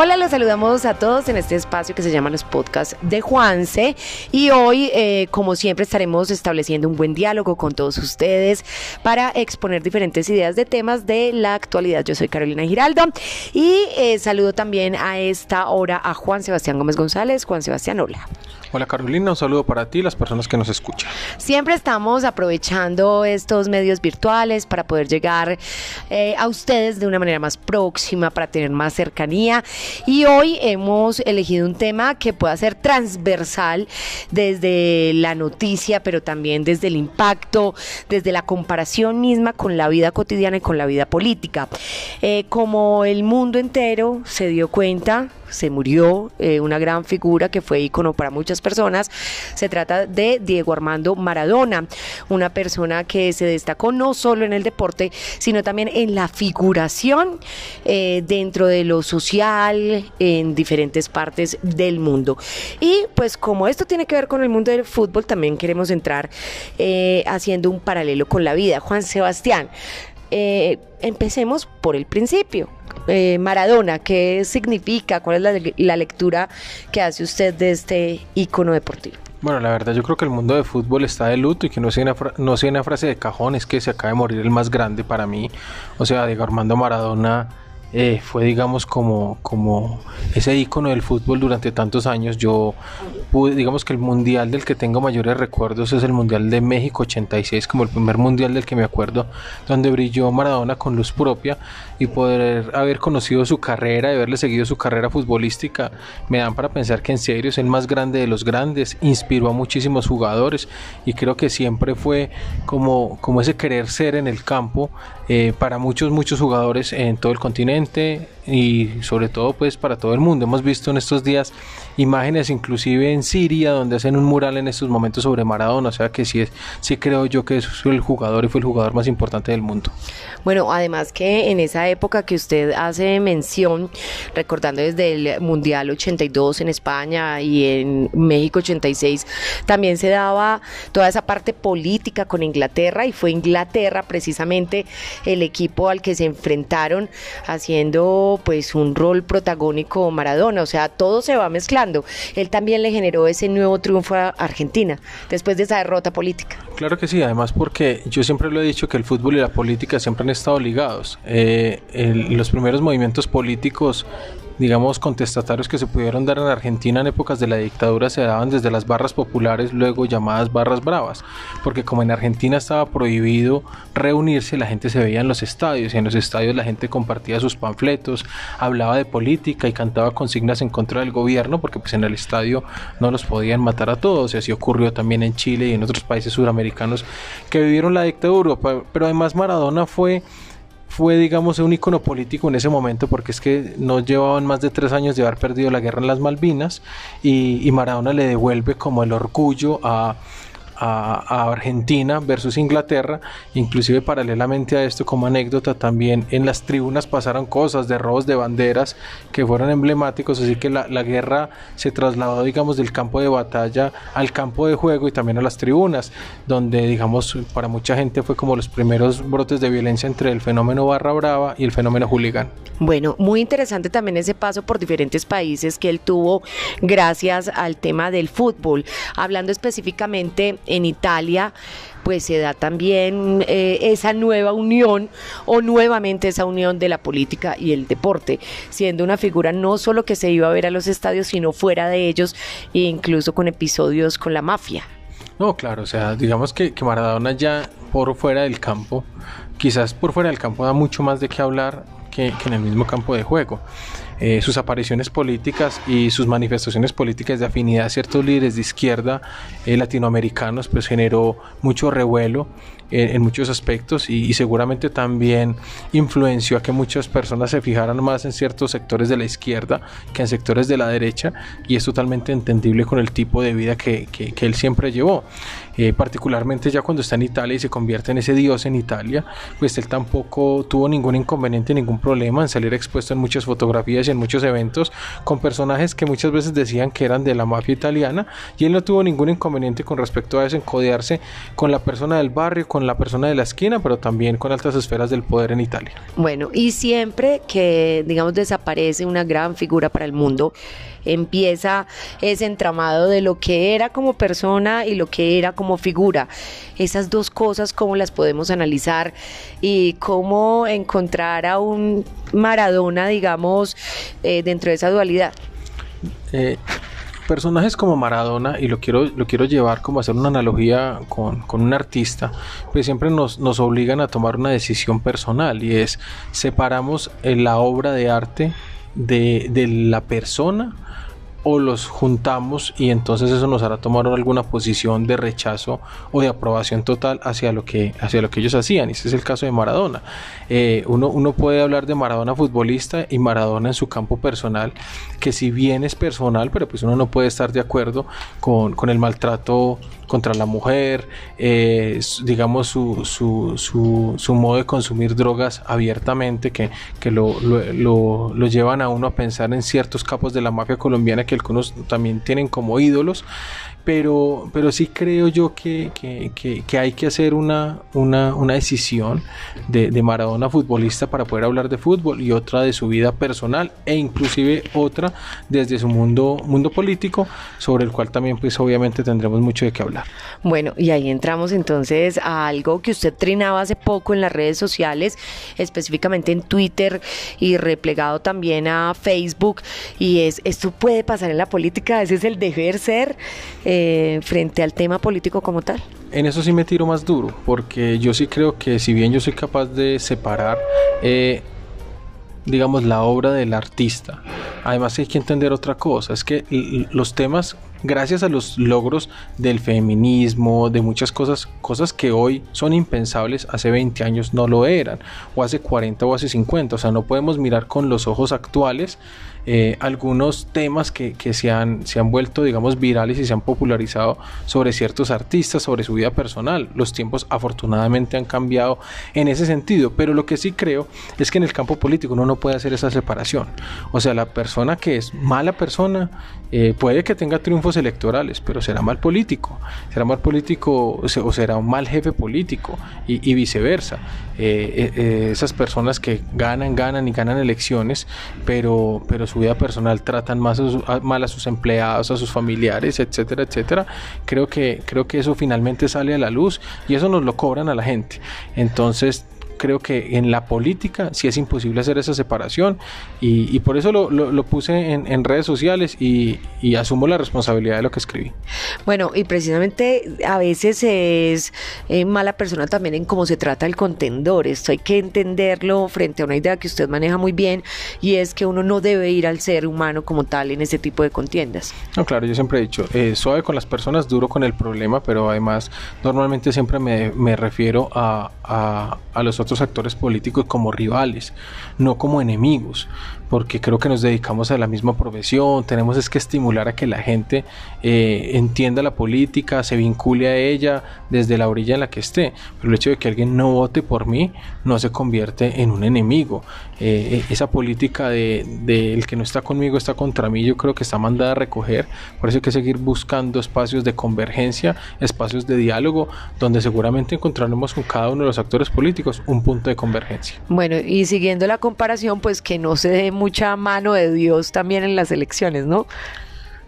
Hola, los saludamos a todos en este espacio que se llama los podcasts de Juanse y hoy, eh, como siempre, estaremos estableciendo un buen diálogo con todos ustedes para exponer diferentes ideas de temas de la actualidad. Yo soy Carolina Giraldo y eh, saludo también a esta hora a Juan Sebastián Gómez González. Juan Sebastián, hola. Hola Carolina, un saludo para ti y las personas que nos escuchan. Siempre estamos aprovechando estos medios virtuales para poder llegar eh, a ustedes de una manera más próxima, para tener más cercanía. Y hoy hemos elegido un tema que pueda ser transversal desde la noticia, pero también desde el impacto, desde la comparación misma con la vida cotidiana y con la vida política. Eh, como el mundo entero se dio cuenta, se murió eh, una gran figura que fue ícono para muchas personas. Se trata de Diego Armando Maradona, una persona que se destacó no solo en el deporte, sino también en la figuración eh, dentro de lo social en diferentes partes del mundo. Y pues como esto tiene que ver con el mundo del fútbol, también queremos entrar eh, haciendo un paralelo con la vida. Juan Sebastián, empecemos por el principio. Eh, Maradona, ¿qué significa? ¿Cuál es la, lectura que hace usted de este ícono deportivo? Bueno, la verdad yo creo que el mundo de fútbol está de luto y que no sea una, no sea una frase de cajón, es que se acaba de morir el más grande para mí. O sea, Diego Armando Maradona eh, fue digamos como, como ese icono del fútbol durante tantos años. Yo pude, digamos que el mundial del que tengo mayores recuerdos es el mundial de México 86, como el primer mundial del que me acuerdo, donde brilló Maradona con luz propia y poder haber conocido su carrera y haberle seguido su carrera futbolística me dan para pensar que en serio es el más grande de los grandes, inspiró a muchísimos jugadores y creo que siempre fue como, como ese querer ser en el campo eh, para muchos, muchos jugadores en todo el continente y sobre todo pues para todo el mundo. Hemos visto en estos días imágenes inclusive en Siria donde hacen un mural en estos momentos sobre Maradona, o sea que sí, es, sí creo yo que es el jugador y fue el jugador más importante del mundo. Bueno, además que en esa época que usted hace mención, recordando desde el Mundial 82 en España y en México 86, también se daba toda esa parte política con Inglaterra y fue Inglaterra precisamente el equipo al que se enfrentaron pues un rol protagónico Maradona, o sea, todo se va mezclando. Él también le generó ese nuevo triunfo a Argentina después de esa derrota política. Claro que sí, además porque yo siempre lo he dicho que el fútbol y la política siempre han estado ligados. Eh, los primeros movimientos políticos digamos, contestatarios que se pudieron dar en Argentina en épocas de la dictadura se daban desde las barras populares, luego llamadas barras bravas, porque como en Argentina estaba prohibido reunirse, la gente se veía en los estadios y en los estadios la gente compartía sus panfletos, hablaba de política y cantaba consignas en contra del gobierno, porque pues en el estadio no los podían matar a todos, y así ocurrió también en Chile y en otros países suramericanos que vivieron la dictadura, pero además Maradona fue fue, digamos, un icono político en ese momento porque es que no llevaban más de tres años de haber perdido la guerra en las Malvinas y, y Maradona le devuelve como el orgullo a, a, Argentina versus Inglaterra. Inclusive paralelamente a esto, como anécdota, también en las tribunas pasaron cosas de robos de banderas que fueron emblemáticos, así que la, guerra se trasladó, digamos, del campo de batalla al campo de juego y también a las tribunas, donde, digamos, para mucha gente fue como los primeros brotes de violencia entre el fenómeno barra brava y el fenómeno hooligan. Bueno, muy interesante también ese paso por diferentes países que él tuvo gracias al tema del fútbol. Hablando específicamente en Italia, pues se da también eh, esa nueva unión o nuevamente esa unión de la política y el deporte, siendo una figura no solo que se iba a ver a los estadios, sino fuera de ellos, e incluso con episodios con la mafia. No, claro, o sea, digamos que, que Maradona ya por fuera del campo, quizás por fuera del campo da mucho más de qué hablar que, en el mismo campo de juego. Eh, sus apariciones políticas y sus manifestaciones políticas de afinidad a ciertos líderes de izquierda eh, latinoamericanos pues generó mucho revuelo eh, en muchos aspectos y, seguramente también influenció a que muchas personas se fijaran más en ciertos sectores de la izquierda que en sectores de la derecha y es totalmente entendible con el tipo de vida que, que, él siempre llevó. particularmente ya cuando está en Italia y se convierte en ese dios en Italia, pues él tampoco tuvo ningún inconveniente, ningún problema en salir expuesto en muchas fotografías y en muchos eventos con personajes que muchas veces decían que eran de la mafia italiana y él no tuvo ningún inconveniente con respecto a eso, en codearse con la persona del barrio, con la persona de la esquina, pero también con altas esferas del poder en Italia. Bueno, y siempre que, digamos, desaparece una gran figura para el mundo, empieza ese entramado de lo que era como persona y lo que era como figura. Esas dos cosas, ¿cómo las podemos analizar? Y cómo encontrar a un Maradona, digamos, eh, dentro de esa dualidad. Eh, personajes como Maradona, y lo quiero, lo quiero llevar como hacer una analogía con, un artista, pues siempre nos, nos, obligan a tomar una decisión personal y es separamos la obra de arte de, de la persona o los juntamos y entonces eso nos hará tomar alguna posición de rechazo o de aprobación total hacia lo que, hacia lo que ellos hacían. Este es el caso de Maradona. Eh, uno, uno puede hablar de Maradona futbolista y Maradona en su campo personal, que si bien es personal, pero pues uno no puede estar de acuerdo con, con el maltrato contra la mujer, eh, digamos su, su, su, su, modo de consumir drogas abiertamente, que, que lo, lo, lo, llevan a uno a pensar en ciertos capos de la mafia colombiana que algunos también tienen como ídolos, pero, pero sí creo yo que, hay que hacer una, una, decisión de, de, Maradona futbolista para poder hablar de fútbol y otra de su vida personal e inclusive otra desde su mundo, mundo político sobre el cual también pues obviamente tendremos mucho de qué hablar. Bueno, y ahí entramos entonces a algo que usted trinaba hace poco en las redes sociales, específicamente en Twitter y replegado también a Facebook, y es, esto puede pasar en la política, ese es el deber ser. Eh, frente al tema político como tal? En eso sí me tiro más duro, porque yo sí creo que si bien yo soy capaz de separar, eh, digamos, la obra del artista, además hay que entender otra cosa, es que los temas gracias a los logros del feminismo, de muchas cosas, cosas que hoy son impensables, hace 20 años no lo eran, o hace 40 o hace 50, o sea, no podemos mirar con los ojos actuales eh, algunos temas que, se, han, se han vuelto, digamos, virales y se han popularizado sobre ciertos artistas, sobre su vida personal. Los tiempos afortunadamente han cambiado en ese sentido, pero lo que sí creo es que en el campo político uno no puede hacer esa separación. O sea, la persona que es mala persona eh, puede que tenga electorales, pero será mal político, será mal político o será un mal jefe político y, viceversa. Eh, esas personas que ganan, ganan y ganan elecciones, pero, pero su vida personal tratan más mal a sus empleados, a sus familiares, etcétera, etcétera, creo que, creo que eso finalmente sale a la luz y eso nos lo cobran a la gente. Entonces, creo que en la política sí es imposible hacer esa separación y, por eso lo, puse en, redes sociales y, asumo la responsabilidad de lo que escribí. Bueno, y precisamente a veces es eh, mala persona también en cómo se trata el contendor. Esto hay que entenderlo frente a una idea que usted maneja muy bien y es que uno no debe ir al ser humano como tal en ese tipo de contiendas. No, claro, yo siempre he dicho, eh, suave con las personas, duro con el problema, pero además normalmente siempre me, refiero a, a, a los otros actores políticos como rivales, no como enemigos, porque creo que nos dedicamos a la misma profesión, tenemos es que estimular a que la gente eh, entienda la política, se vincule a ella desde la orilla en la que esté, pero el hecho de que alguien no vote por mí no se convierte en un enemigo. Eh, esa política de, el que no está conmigo está contra mí, yo creo que está mandada a recoger, por eso hay que seguir buscando espacios de convergencia, espacios de diálogo, donde seguramente encontraremos con cada uno de los actores políticos un punto de convergencia. Bueno, y siguiendo la comparación, pues que no se dé mucha mano de Dios también en las elecciones, ¿no?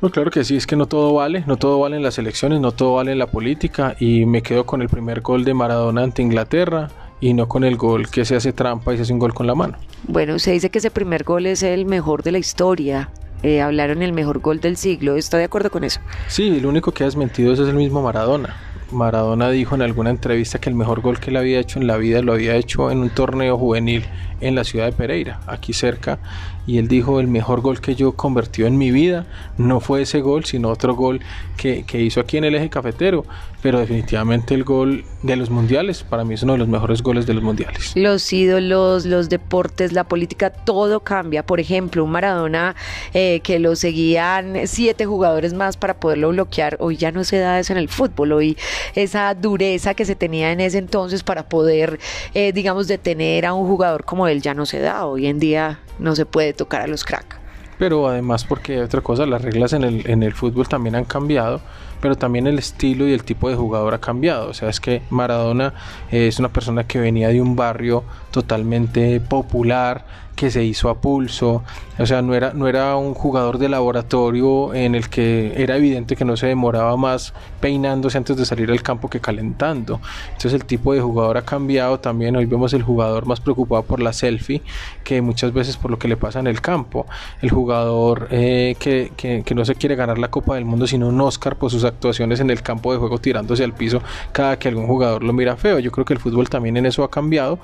No, claro que sí, es que no todo vale, no todo vale en las elecciones, no todo vale en la política y me quedo con el primer gol de Maradona ante Inglaterra y no con el gol que se hace trampa y se hace un gol con la mano. Bueno, se dice que ese primer gol es el mejor de la historia. Eh, hablaron el mejor gol del siglo, ¿está de acuerdo con eso? Sí, lo único que ha desmentido es el mismo Maradona. Maradona dijo en alguna entrevista que el mejor gol que él había hecho en la vida lo había hecho en un torneo juvenil en la ciudad de Pereira, aquí cerca, y él dijo el mejor gol que yo convertido en mi vida no fue ese gol, sino otro gol que, que, hizo aquí en el eje cafetero, pero definitivamente el gol de los mundiales para mí es uno de los mejores goles de los mundiales. Los ídolos, los deportes, la política, todo cambia. Por ejemplo, un Maradona eh, que lo seguían siete jugadores más para poderlo bloquear, hoy ya no se da eso en el fútbol, hoy esa dureza que se tenía en ese entonces para poder, eh, digamos, detener a un jugador como él ya no se da. Hoy en día no se puede tocar a los cracks. Pero además porque otra cosa, las reglas en el, en el fútbol también han cambiado pero también el estilo y el tipo de jugador ha cambiado. O sea, es que Maradona es una persona que venía de un barrio totalmente popular, que se hizo a pulso, o sea, no era, no era un jugador de laboratorio en el que era evidente que no se demoraba más peinándose antes de salir al campo que calentando. Entonces el tipo de jugador ha cambiado también, hoy vemos el jugador más preocupado por la selfie que muchas veces por lo que le pasa en el campo, el jugador eh, que, que, que no se quiere ganar la Copa del Mundo sino un Oscar por sus actuaciones en el campo de juego tirándose al piso cada que algún jugador lo mira feo. Yo creo que el fútbol también en eso ha cambiado,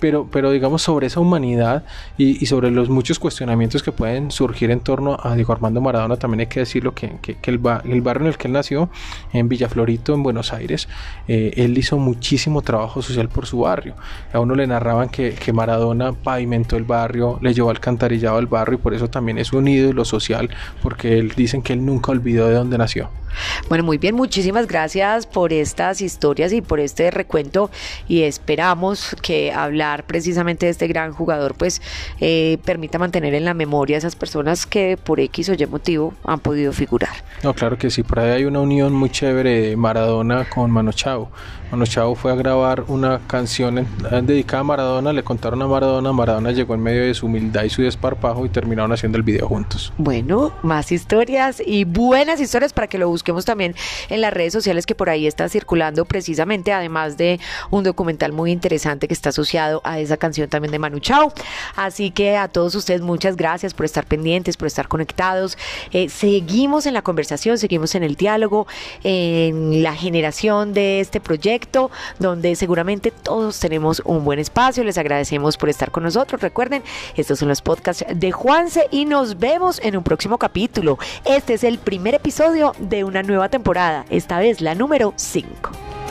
pero, pero digamos sobre esa humanidad y, sobre los muchos cuestionamientos que pueden surgir en torno a Diego Armando Maradona, también hay que decirlo que, que, el, el, barrio en el que él nació, en Villaflorito, en Buenos Aires, eh, él hizo muchísimo trabajo social por su barrio. A uno le narraban que, que Maradona pavimentó el barrio, le llevó alcantarillado al barrio y por eso también es un ídolo social, porque él, dicen que él nunca olvidó de dónde nació. Bueno, muy bien, muchísimas gracias por estas historias y por este recuento y esperamos que hablar precisamente de este gran jugador pues eh, permita mantener en la memoria a esas personas que por X o Y motivo han podido figurar. No, claro que sí, por ahí hay una unión muy chévere de Maradona con Mano Chao. Mano Chao fue a grabar una canción dedicada a Maradona, le contaron a Maradona, Maradona llegó en medio de su humildad y su desparpajo y terminaron haciendo el video juntos. Bueno, más historias y buenas historias para que lo busquemos también en las redes sociales que por ahí está circulando precisamente, además de un documental muy interesante que está asociado a esa canción también de Manu Chao. Así que a todos ustedes muchas gracias por estar pendientes, por estar conectados. Eh, seguimos en la conversación, seguimos en el diálogo, en la generación de este proyecto, donde seguramente todos tenemos un buen espacio. Les agradecemos por estar con nosotros. Recuerden, estos son los podcasts de Juanse y nos vemos en un próximo capítulo. Este es el primer episodio de un una nueva temporada, esta vez la número 5.